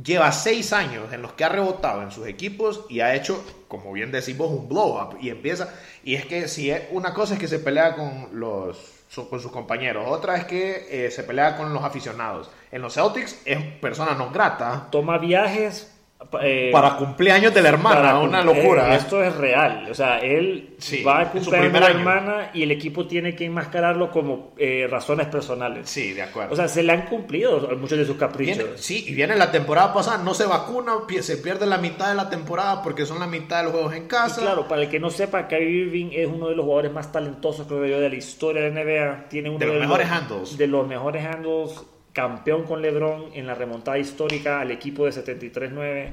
S3: lleva seis años en los que ha rebotado en sus equipos y ha hecho, como bien decimos, un blow up. Y empieza. Y es que si es, una cosa es que se pelea con los con sus compañeros, otra es que eh, se pelea con los aficionados. En los Celtics es persona no grata
S2: Toma viajes eh,
S3: para cumpleaños de la hermana,
S2: para
S3: una locura.
S2: eh, esto es real. O sea, él
S3: Sí,
S2: va a cumpleaños de la
S3: año.
S2: hermana y el equipo tiene que enmascararlo como eh, razones personales.
S3: Sí, de acuerdo.
S2: O sea, se le han cumplido muchos de sus caprichos.
S3: Viene- sí, y viene la temporada pasada, no se vacuna, se pierde la mitad de la temporada porque son la mitad de los juegos en
S2: Y
S3: casa.
S2: claro, para el que no sepa, Kyrie Irving es uno de los jugadores más talentosos, creo yo, de la historia de la NBA. Tiene uno
S3: De los mejores handles.
S2: De los mejores handles, campeón con LeBron en la remontada histórica al equipo de 73-9.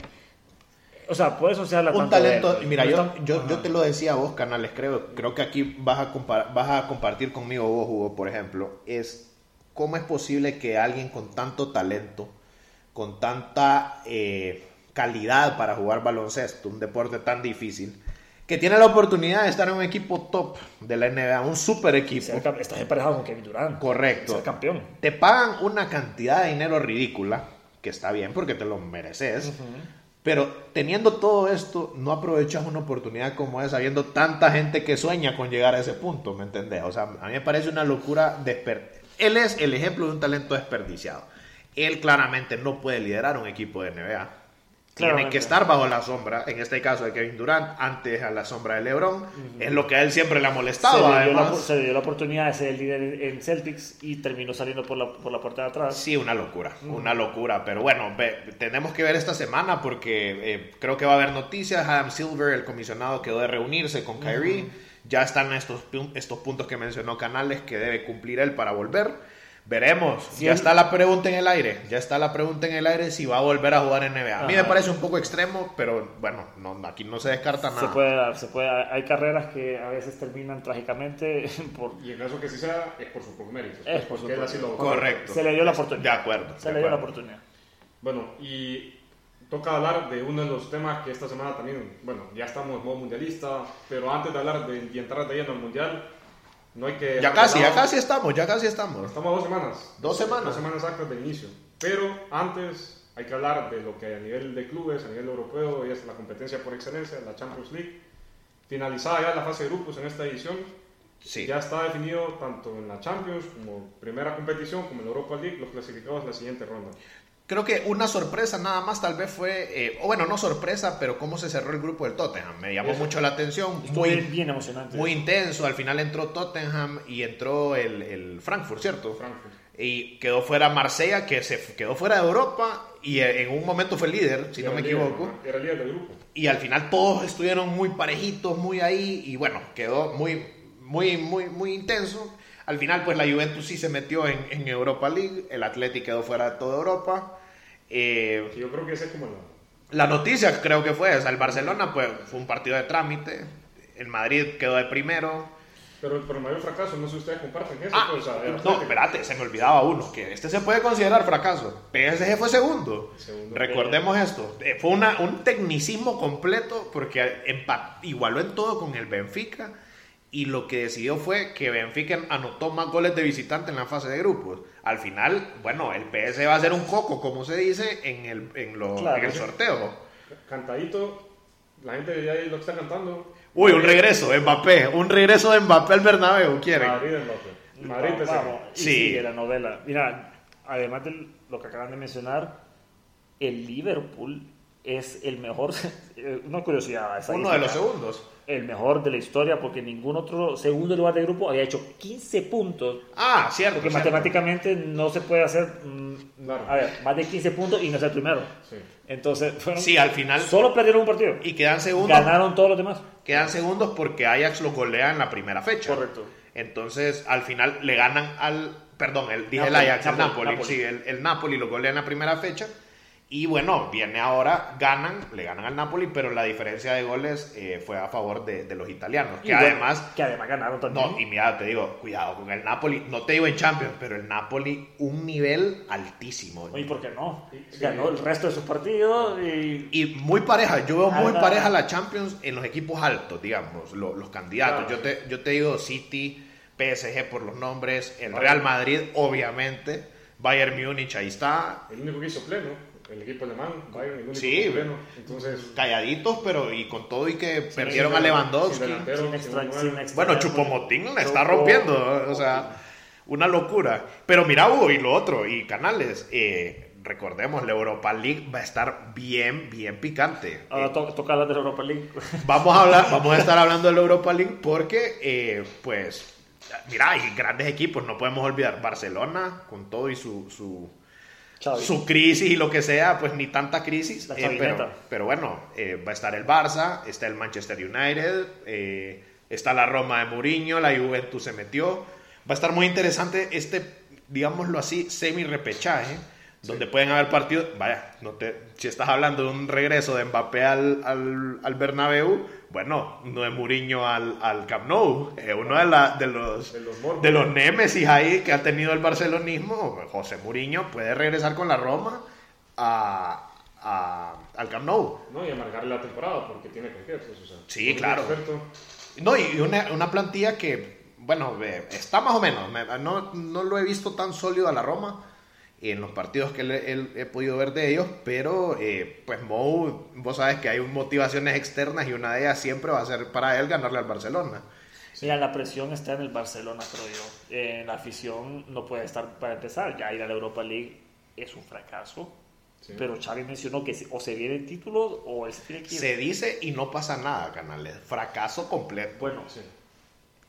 S2: O sea, por eso se habla
S3: un
S2: tanto
S3: talento,
S2: él.
S3: mira, yo, yo, yo te lo decía a vos, Canales, creo, creo que aquí vas a, vas a compartir conmigo vos, Hugo, por ejemplo, es cómo es posible que alguien con tanto talento, con tanta eh, calidad para jugar baloncesto, un deporte tan difícil, que tiene la oportunidad de estar en un equipo top de la NBA, un super equipo,
S2: Estás emparejado con Kevin Durant.
S3: correcto,
S2: Ser campeón.
S3: te pagan una cantidad de dinero ridícula, que está bien porque te lo mereces, pero teniendo todo esto, no aprovechas una oportunidad como esa, viendo tanta gente que sueña con llegar a ese punto, ¿me entendés? O sea, a mí me parece una locura. desper- Él es el ejemplo de un talento desperdiciado. Él claramente no puede liderar un equipo de NBA. Tiene
S2: Claramente.
S3: que estar bajo la sombra, en este caso de Kevin Durant, antes a la sombra de LeBron. Es lo que a él siempre le ha
S2: Se
S3: molestado,
S2: le, dio la, se le dio la oportunidad de ser el líder en Celtics y terminó saliendo por la, por la puerta de atrás.
S3: Sí, una locura, una locura. Pero bueno, ve- tenemos que ver esta semana porque eh, creo que va a haber noticias. Adam Silver, el comisionado, quedó de reunirse con Kyrie. Ya están estos, estos puntos que mencionó Canales que debe cumplir él para volver. Veremos.
S2: Sí,
S3: ya está la pregunta en el aire. Ya está la pregunta en el aire si va a volver a jugar en NBA. A mí me
S2: Ajá.
S3: parece un poco extremo, pero bueno, no, aquí no se descarta nada.
S2: Se puede dar, se puede dar. Hay carreras que a veces terminan trágicamente por...
S1: Y en caso que sí sea, es por sus propios méritos.
S2: Es
S1: pues,
S2: por su
S1: así lo
S3: Correcto.
S2: Se le dio la oportunidad.
S3: De acuerdo.
S2: Se
S3: de
S2: le dio la
S3: acuerdo.
S2: oportunidad.
S1: Bueno, y toca hablar de uno de los temas que esta semana también, bueno, ya estamos en modo mundialista, pero antes de hablar de, y entrar de lleno al mundial, no hay que...
S3: Ya casi, ya casi estamos, ya casi estamos.
S1: Estamos a dos semanas.
S3: Dos semanas.
S1: Dos semanas exactas del inicio. Pero antes hay que hablar de lo que a nivel de clubes, a nivel europeo, es la competencia por excelencia, la Champions League. Finalizada ya la fase de grupos en esta edición,
S3: Sí.
S1: ya está definido tanto en la Champions como primera competición, como en la Europa League, los clasificados en la siguiente ronda.
S3: Creo que una sorpresa nada más tal vez fue, eh, o bueno, no sorpresa, pero cómo se cerró el grupo del Tottenham. Me llamó
S1: Eso.
S3: mucho la atención.
S2: Estuvo
S3: Muy,
S2: bien, bien emocionante.
S3: muy intenso. Al final entró Tottenham y entró el, el Frankfurt, ¿cierto?
S1: Frankfurt.
S3: Y quedó fuera Marsella, que se quedó fuera de Europa y eh, en un momento fue líder, si no me
S1: el líder,
S3: equivoco.
S1: Era el líder del grupo.
S3: Y al final todos estuvieron muy parejitos, muy ahí, y bueno, quedó muy, muy, muy, muy intenso. Al final, pues la Juventus sí se metió en, en Europa League, el Athletic quedó fuera de toda Europa. Eh,
S1: yo creo que ese es como la...
S3: la noticia creo que fue esa, el Barcelona pues fue un partido de trámite, el Madrid quedó de primero.
S1: Pero, pero el mayor fracaso, no sé si ustedes comparten eso.
S3: Ah,
S1: pues, o sea, el
S3: no, espérate, se me olvidaba uno, que este se puede considerar fracaso. PSG fue segundo.
S1: Segundo.
S3: Recordemos esto, eh, fue una, un tecnicismo completo porque igualó en todo con el Benfica y lo que decidió fue que Benfica anotó más goles de visitante en la fase de grupos. Al final, bueno, el PSG va a ser un coco, como se dice, en el, en lo-
S2: Claro,
S3: en el sorteo.
S1: Cantadito, la gente ya ahí lo está cantando.
S3: Uy, un regreso de Mbappé, un regreso de Mbappé al Bernabéu, ¿quieren?
S1: Madrid Mbappé. Madrid
S2: Vamos,
S1: PSG.
S2: vamos. Y
S3: Sí.
S2: sigue la novela. Mira, además de lo que acaban de mencionar, el Liverpool es el mejor, eh, una curiosidad.
S3: Uno de los segundos.
S2: El mejor de la historia porque ningún otro segundo lugar de grupo había hecho 15 puntos.
S3: Ah, cierto.
S2: Porque
S3: cierto.
S2: matemáticamente no se puede hacer, mm,
S1: Claro.
S2: a ver, más de 15 puntos y no ser primero.
S1: Sí.
S2: Entonces, fueron,
S3: Sí, al final.
S2: solo perdieron un partido.
S3: Y quedan segundos.
S2: Ganaron todos los demás.
S3: Quedan segundos porque Ajax lo golea en la primera fecha.
S2: Correcto.
S3: Entonces, al final le ganan al. Perdón, el, dije
S2: Napoli,
S3: el Ajax, el
S2: Napoli,
S3: Napoli.
S2: Napoli.
S3: Sí, el, el Napoli lo golea en la primera fecha. Y bueno, viene ahora, ganan, le ganan al Napoli, pero la diferencia de goles eh, fue a favor de, de los italianos. Que
S2: bueno,
S3: además.
S2: que además ganaron también.
S3: No, y mira, te digo, cuidado con el Napoli. No te digo en Champions, pero el Napoli, un nivel altísimo.
S2: ¿Y por qué no?
S1: Sí.
S2: Ganó el resto de sus partidos y
S3: Y muy pareja, yo veo muy
S2: Ah,
S3: pareja la Champions en los equipos altos, digamos, lo- los candidatos.
S1: Claro.
S3: Yo, te, yo te digo City, PSG por los nombres, el. Real Madrid, obviamente, Bayern Múnich, ahí está,
S1: El único que hizo pleno, el equipo alemán, Bayern, el único
S3: Sí.
S1: pleno. Entonces,
S3: calladitos, pero y con todo y que perdieron a Lewandowski.
S1: sin delantero,
S2: sin
S1: sin
S2: extra,
S1: nueve.
S2: sin extra-
S3: Bueno, Chupomotín la está
S2: Chupo-
S3: rompiendo, o sea, una locura. Pero mira, Hugo, y lo otro, y Canales, eh, recordemos, la Europa League va a estar bien, bien picante.
S2: Ahora to- toca hablar de la Europa League.
S3: Vamos a hablar, vamos a estar hablando de la Europa League porque, eh, pues, mira, hay grandes equipos, no podemos olvidar Barcelona con todo y su, su,
S2: Xavi.
S3: su crisis y lo que sea, pues ni tanta crisis.
S2: La
S3: eh, pero, pero bueno, eh, va a estar el Barça, está el Manchester United, eh, está la Roma de Mourinho, la Juventus se metió. Va a estar muy interesante este, digámoslo así, semi-repechaje, donde pueden haber partidos. Vaya, no te, si estás hablando de un regreso de Mbappé al, al, al Bernabéu, bueno, no de Mourinho al, al Camp Nou, es uno de, la- de los
S1: De los
S3: de los némesis ahí que ha tenido el barcelonismo, José Mourinho puede regresar con la Roma a, a- al Camp Nou.
S1: No, y amargarle la temporada porque tiene con qué. Pues, o sea,
S3: Sí, claro. No, y una, una plantilla que, bueno, está más o menos, me- no, no lo he visto tan sólido a la Roma en los partidos que le- el- he podido ver de ellos, pero eh, pues Mou, vos sabes que hay motivaciones externas y una de ellas siempre va a ser para él ganarle al Barcelona.
S2: Mira, la presión está en el Barcelona, creo yo. Eh, la afición no puede estar para empezar. Ya ir a la Europa League es un fracaso.
S1: Sí.
S2: Pero Xavi mencionó que o se viene el título o él se tiene que ir.
S3: Se dice y no pasa nada, canales, fracaso completo.
S2: Bueno,
S1: Sí.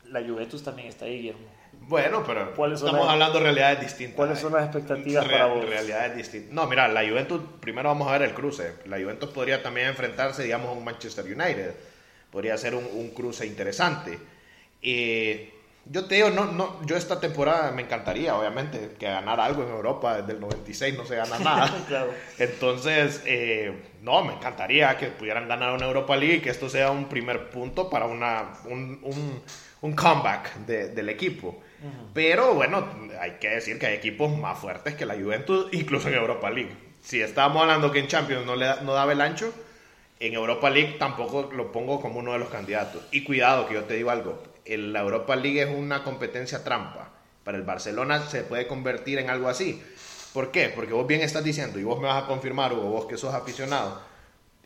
S2: la Juventus también está ahí, Guillermo.
S3: Bueno, pero
S2: ¿Cuáles son
S3: estamos
S2: las-
S3: hablando de realidades distintas.
S2: ¿Cuáles son las expectativas
S3: Real-
S2: para vos?
S3: Realidades distintas. No, mira, la Juventus, primero vamos a ver el cruce. La Juventus podría también enfrentarse, digamos, a un Manchester United. Podría ser un, un cruce interesante. Eh, yo te digo, no, no, yo esta temporada me encantaría, obviamente, que ganara algo en Europa. Desde el 96 no se gana nada.
S2: Claro.
S3: Entonces, eh, no, me encantaría que pudieran ganar una Europa League y que esto sea un primer punto para una, un, un- un comeback de- del equipo. Pero bueno, hay que decir que hay equipos más fuertes que la Juventus, incluso en Europa League. Si estábamos hablando que en Champions no, le no daba el ancho, en Europa League tampoco lo pongo como uno de los candidatos. Y cuidado, que yo te digo algo, el- la Europa League es una competencia trampa. Para el Barcelona se puede convertir en algo así. ¿Por qué? Porque vos bien estás diciendo, y vos me vas a confirmar, Hugo, vos que sos aficionado,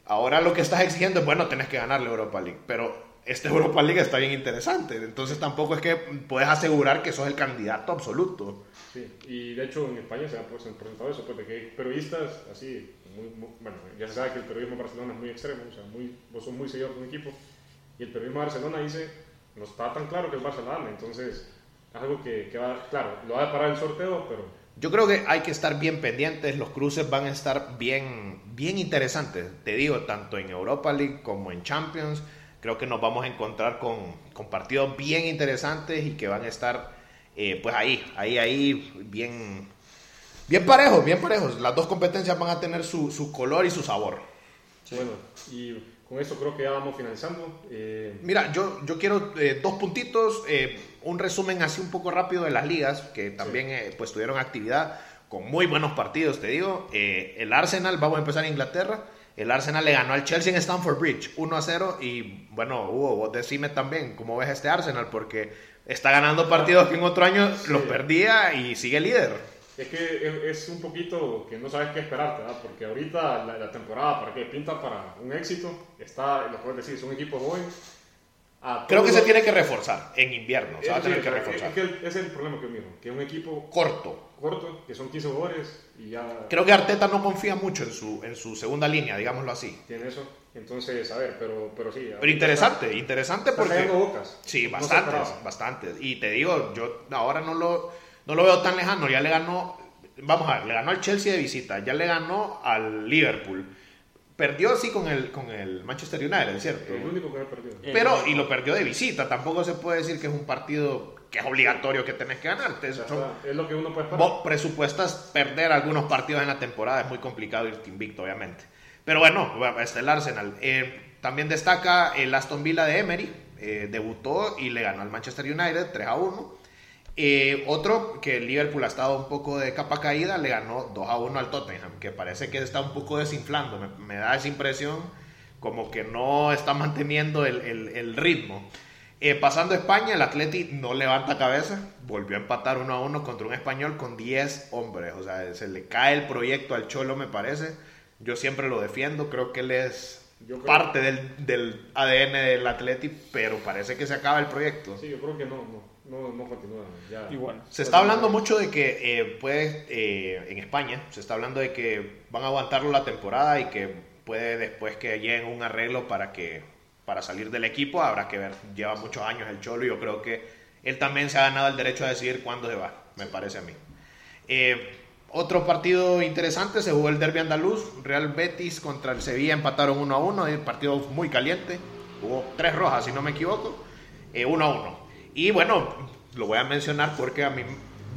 S3: ahora lo que estás exigiendo es, bueno, tenés que ganar la Europa League, pero esta Europa League está bien interesante. Entonces tampoco es que puedes asegurar que sos el candidato absoluto.
S1: Sí, y de hecho en España se ha presentado eso, pues de que hay periodistas así, muy, muy- bueno, ya se sabe que el periodismo de Barcelona es muy extremo, o sea, muy, vos sos muy seguidor de un equipo, y el periodismo de Barcelona dice, no está tan claro que la gane, entonces es algo que, que va, claro, lo va a parar el sorteo, pero
S3: Yo creo que hay que estar bien pendientes, los cruces van a estar bien, bien interesantes. Te digo, tanto en Europa League como en Champions, creo que nos vamos a encontrar con, con partidos bien interesantes y que van a estar eh, pues ahí, ahí, ahí, bien, bien parejos, bien parejos. Las dos competencias van a tener su, su color y su sabor.
S1: bueno, y con esto creo que ya vamos finalizando. Eh,
S3: Mira, yo, yo quiero eh, dos puntitos, eh, un resumen así un poco rápido de las ligas, que también eh, pues tuvieron actividad con muy buenos partidos, te digo. Eh, el Arsenal, vamos a empezar en Inglaterra, el Arsenal le ganó al Chelsea en Stamford Bridge 1 a 0 y bueno, Hugo, vos decime también cómo ves este Arsenal, porque está ganando partidos que en otro año los perdía y sigue líder.
S1: Es que es- un poquito que no sabes qué esperarte, ¿verdad? Porque ahorita la, la temporada para que pinta para un éxito, está, lo puedes decir, es un equipo joven.
S3: Creo que se tiene que reforzar en invierno, se va a
S1: Sí,
S3: tener
S1: o
S3: que reforzar.
S1: Es que el- es el problema que miro, que es un equipo
S3: Corto.
S1: Corto, que son 15 jugadores y ya
S3: Creo que Arteta no confía mucho en su, en su segunda línea, digámoslo así.
S1: tiene eso. Entonces, a ver, pero, pero sí.
S3: Pero interesante, interesante
S1: Está
S3: porque...
S1: cayendo bocas.
S3: Sí,
S1: No
S3: bastantes,
S1: esperaba.
S3: bastantes. Y te digo, yo ahora no lo, no lo veo tan lejano. Ya le ganó, vamos a ver, le ganó al Chelsea de visita, ya le ganó al Liverpool. Perdió sí con el, con el Manchester United, ¿cierto?
S1: El único que perdido.
S2: Eh,
S3: Pero, y lo perdió de visita. Tampoco se puede decir que es un partido que es obligatorio que tenés que ganarte. Son-
S1: es lo que uno puede esperar.
S3: Vos presupuestas perder algunos partidos en la temporada, es muy complicado irte invicto, obviamente. Pero bueno, está el Arsenal. Eh, también destaca el Aston Villa de Emery, eh, debutó y le ganó al Manchester United 3 a 1. Eh, otro que el Liverpool ha estado un poco de capa caída, le ganó 2 a 1 al Tottenham, que parece que está un poco desinflando. Me, me da esa impresión como que no está manteniendo el, el- el ritmo. Eh, pasando a España, el Atleti no levanta cabeza, volvió a empatar 1 a 1 contra un español con 10 hombres. O sea, se le cae el proyecto al Cholo, me parece. Yo siempre lo defiendo, creo que él es
S1: Yo creo-
S3: parte del, del ADN del Atleti, pero parece que se acaba el proyecto.
S1: Sí, yo creo que no, no, no, no continúa. Ya.
S2: Y bueno,
S3: Se está hablando mucho de que eh, puede, eh, en España, se está hablando de que van a aguantarlo la temporada y que puede después que lleguen un arreglo para que para salir del equipo, habrá que ver. Lleva muchos años el Cholo y yo creo que él también se ha ganado el derecho a decidir cuándo se va, me parece a mí. Eh, otro partido interesante se jugó el derby andaluz, Real Betis contra el Sevilla empataron 1 a 1, el partido muy caliente, hubo tres rojas si no me equivoco, eh, 1 a 1. Y bueno, lo voy a mencionar porque a mí,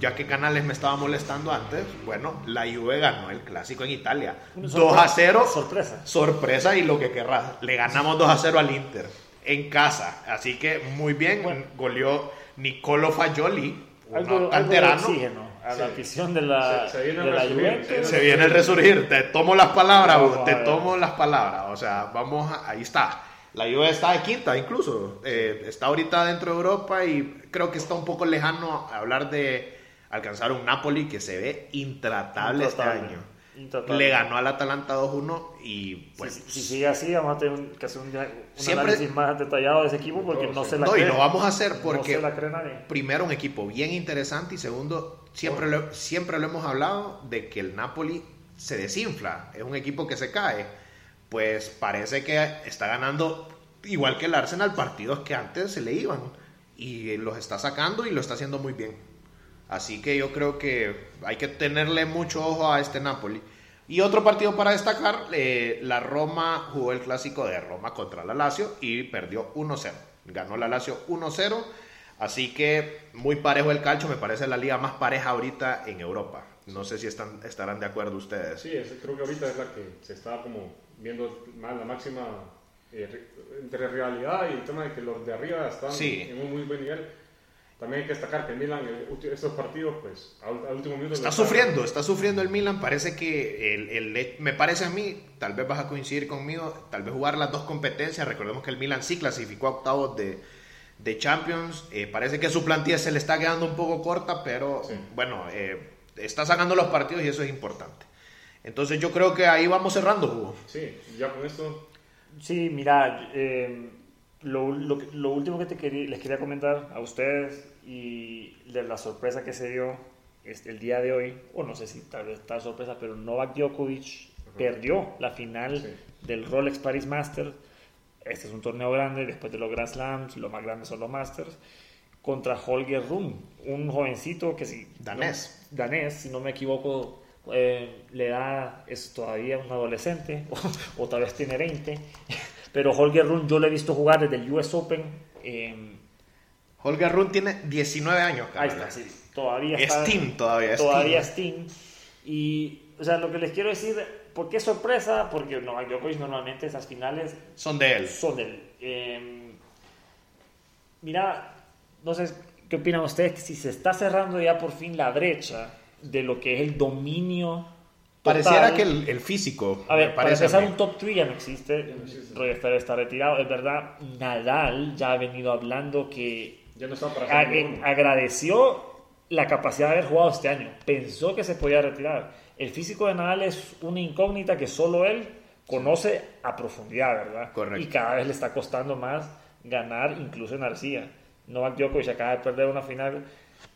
S3: ya que Canales me estaba molestando antes, bueno, la Juve ganó el clásico en Italia,
S2: Una
S3: 2 a 0,
S2: sorpresa.
S3: sorpresa y lo que querrás, le ganamos 2 a 0 al Inter en casa, así que muy bien,
S2: Bueno.
S3: goleó Nicolo Fagioli, un
S2: algo, algo de
S3: canterano.
S2: oxígeno a
S1: Sí.
S2: la afición de la,
S1: Se- se viene
S2: de
S1: a
S2: la Juventus.
S3: Se viene el resurgir, te tomo las palabras,
S2: Vamos
S3: te tomo las palabras. O sea, vamos, a- ahí está. La Juve está de quinta incluso. Eh, está ahorita dentro de Europa y creo que está un poco lejano hablar de alcanzar un Napoli que se ve intratable,
S2: Intratable.
S3: este año.
S2: Intratable.
S3: Le ganó al Atalanta 2-1 y pues...
S2: si, si sigue así, vamos a tener que hacer un, un
S3: Siempre-
S2: análisis más detallado de ese equipo porque no se la
S3: No, y
S2: cree.
S3: lo vamos a hacer
S2: No
S3: porque
S2: se la cree nadie.
S3: primero un equipo bien interesante y segundo, siempre lo, siempre lo hemos hablado de que el Napoli se desinfla, es un equipo que se cae. Pues parece que está ganando igual que el Arsenal partidos que antes se le iban y los está sacando y lo está haciendo muy bien. Así que yo creo que hay que tenerle mucho ojo a este Napoli. Y otro partido para destacar, eh, la Roma jugó el clásico de Roma contra la Lazio y perdió 1-0. Ganó la Lazio 1-0, así que muy parejo el calcio, me parece la liga más pareja ahorita en Europa. No sé si están, estarán de acuerdo ustedes.
S1: Sí, creo que ahorita es la que se está como viendo más la máxima eh, re- entre realidad y el tema de que los de arriba están
S3: Sí.
S1: en un muy buen nivel. También hay que destacar que Milan, eh, ulti- estos partidos, pues al, al último minuto...
S3: Está sufriendo, está sufriendo el Milan. Parece que el, el- me parece a mí, tal vez vas a coincidir conmigo, tal vez jugar las dos competencias. Recordemos que el Milan sí clasificó a octavos de, de Champions. Eh, parece que su plantilla se le está quedando un poco corta, pero
S1: Sí.
S3: bueno, eh, está sacando los partidos y eso es importante. Entonces yo creo que ahí vamos cerrando, Hugo.
S1: Sí, ya con esto...
S2: Sí, mira, eh, lo, lo, lo último que te quería, les quería comentar a ustedes y de la sorpresa que se dio este, el día de hoy, o no sé si tal vez está sorpresa, pero Novak Djokovic perdió la final
S1: Sí.
S2: del Rolex Paris Masters. Este es un torneo grande, después de los Grand Slams, lo más grandes son los Masters, contra Holger Rune, un jovencito que si...
S3: Danés.
S2: no- danés, si no me equivoco, eh, le da, es todavía un adolescente, o, o tal vez tiene 20, pero Holger Rune yo lo he visto jugar desde el US Open. eh,
S3: Holger Rune tiene 19 años,
S2: ahí está, sí, todavía
S3: Es
S2: está...
S3: team todavía,
S2: todavía
S3: team.
S2: es team. Y, o sea, lo que les quiero decir, ¿por qué sorpresa? Porque Novak Djokovic normalmente esas finales
S3: Son de él.
S2: son de él. Eh, mira, no sé qué opinan ustedes, si se está cerrando ya por fin la brecha de lo que es el dominio. total.
S3: Pareciera que el, el físico.
S2: A ver, para empezar, un top 3 ya no existe. Roger Federer está retirado. Es verdad, Nadal ya ha venido hablando que
S1: Ya no está para
S2: a-
S1: ser número uno.
S2: agradeció la capacidad de haber jugado este año. Pensó que se podía retirar. El físico de Nadal es una incógnita que solo él conoce a profundidad, ¿verdad?
S3: Correcto.
S2: Y cada vez le está costando más ganar, incluso en Arcía. Novak Djokovic acaba de perder una final.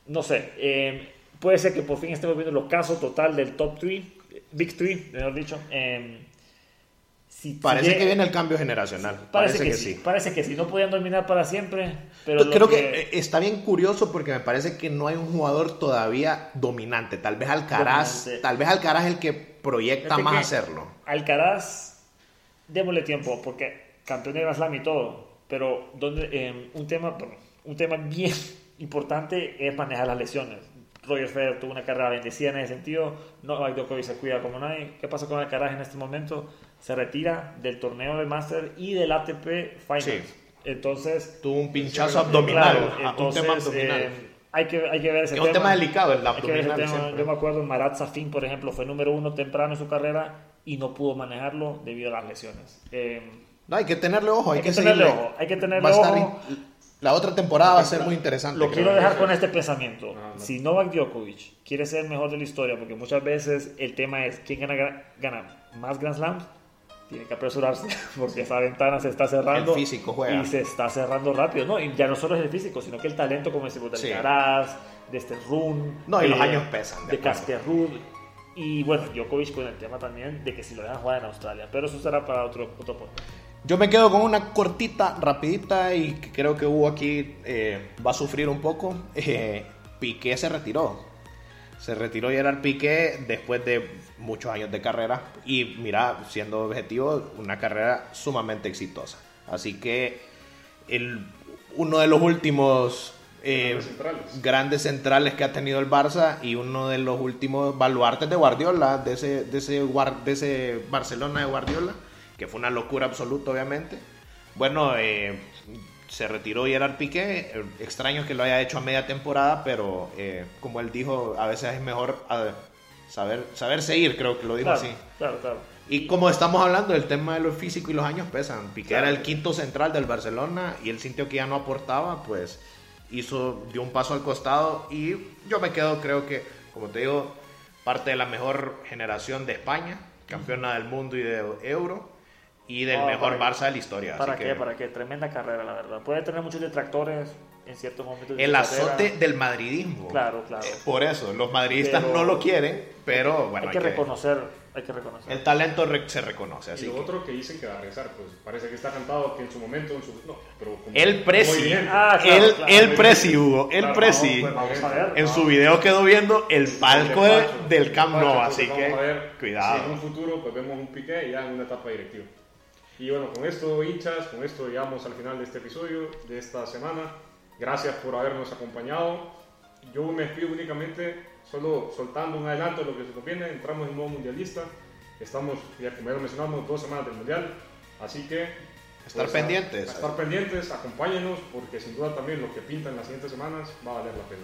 S2: No sé, eh, puede ser que por fin estemos viendo el ocaso total del top 3, Big 3, mejor dicho. Eh, si- si
S3: Parece que viene el cambio generacional.
S2: Parece, que, sí. Parece que sí. No podían dominar para siempre, pero
S3: Creo que... eh, está bien curioso porque me parece que no hay un jugador todavía dominante. Tal vez Alcaraz,
S2: Dominante.
S3: tal vez Alcaraz es el que proyecta más hacerlo.
S2: Alcaraz, démosle tiempo, porque campeón de Grand Slam y todo, pero donde, eh, un, tema, un tema bien importante es manejar las lesiones. Roger Federer tuvo una carrera bendecida en ese sentido, Novak Djokovic se cuida como nadie. ¿Qué pasa con Alcaraz en este momento? Se retira del torneo del Master y del ATP Finals.
S3: Sí.
S2: Entonces,
S3: Tuvo un pinchazo
S1: Sí,
S3: abdominal.
S2: claro,
S3: ah,
S2: entonces,
S3: un tema abdominal.
S2: eh, hay, que, hay que ver ese
S3: es un tema delicado el abdominal.
S2: tema. Yo me acuerdo, Marat Safin, por ejemplo, fue número uno temprano en su carrera y no pudo manejarlo debido a las lesiones. Eh,
S3: No, hay que tenerle ojo, hay,
S2: Hay
S3: que,
S2: que tenerle
S3: seguirle.
S2: ojo, hay que tenerle ojo.
S3: La otra temporada va a ser muy interesante.
S2: lo quiero dejar con este pensamiento.
S1: Ah, no.
S2: Si Novak Djokovic quiere ser el mejor de la historia, porque muchas veces el tema es quién gana, gana más Grand Slams, tiene que apresurarse porque esa ventana se está cerrando.
S3: El físico juega.
S2: Y se está cerrando rápido. No, y ya no solo es el físico, sino que el talento, como decimos, de
S3: Sí.
S2: Alcaraz, de este Run.
S3: No, y los años pesan, de
S2: De,
S3: acuerdo.
S2: Casper Ruud. Y bueno, Djokovic con el tema también de que si lo dejan jugar en Australia. Pero eso será para otro, otro podcast.
S3: Yo me quedo con una cortita, rapidita y que creo que Hugo aquí eh, va a sufrir un poco. Eh, Piqué se retiró. Se retiró Gerard Piqué después de muchos años de carrera y mira, siendo objetivo, una carrera sumamente exitosa. Así que el, uno de los últimos eh,
S1: Grandes centrales.
S3: grandes centrales que ha tenido el Barça y uno de los últimos baluartes de Guardiola, de ese, de ese, de ese Barcelona de Guardiola, que fue una locura absoluta, obviamente. Bueno, eh, se retiró Gerard Piqué. eh, Extraño que lo haya hecho a media temporada, pero eh, como él dijo, a veces es mejor ah, saber, saber seguir, creo que lo dijo
S2: Claro,
S3: así.
S2: claro, claro.
S3: Y como estamos hablando del tema de lo físico y los años pesan, Piqué
S2: Claro.
S3: era el quinto central del Barcelona y él sintió que ya no aportaba, pues hizo, dio un paso al costado y yo me quedo, creo que, como te digo, parte de la mejor generación de España, campeona del mundo y de Euro y del
S2: Ah,
S3: mejor Barça de la historia.
S2: ¿Para
S3: así
S2: qué?
S3: que
S2: ¿Para qué? Tremenda carrera, la verdad. Puede tener muchos detractores en ciertos momentos. de
S3: el azote
S2: carrera.
S3: del madridismo.
S2: Claro, claro.
S3: Eh, por eso, los madridistas
S2: Pero-
S3: no lo quieren, pero bueno,
S2: hay que reconocer, hay que reconocer.
S3: el talento re- se reconoce.
S1: Y
S3: Así
S1: lo
S3: que-
S1: otro que dicen que va a regresar, pues parece que está cantado que en su momento, en su, no, pero como,
S3: El Presi.
S2: Ah, claro,
S3: el,
S2: claro.
S3: el Presi, Hugo. El
S1: Claro,
S3: Presi.
S2: Pues vamos a ver.
S3: En
S2: ¿no?
S3: su video quedó viendo el palco de- del Camp Nou, así
S1: vamos a
S3: que
S1: ver Si en
S3: cuidado.
S1: un futuro pues vemos un piqué ya en una etapa directiva. Y bueno, con esto hinchas, con esto llegamos al final de este episodio, de esta semana. Gracias por habernos acompañado. Yo me despido únicamente solo soltando un adelanto de lo que se nos viene. Entramos en nuevo mundialista. Estamos, ya como ya lo mencionamos, dos semanas del mundial. Así que...
S3: Estar
S1: a-
S3: pendientes.
S1: a estar pendientes, acompáñenos porque sin duda también lo que pinta en las siguientes semanas va a valer la pena.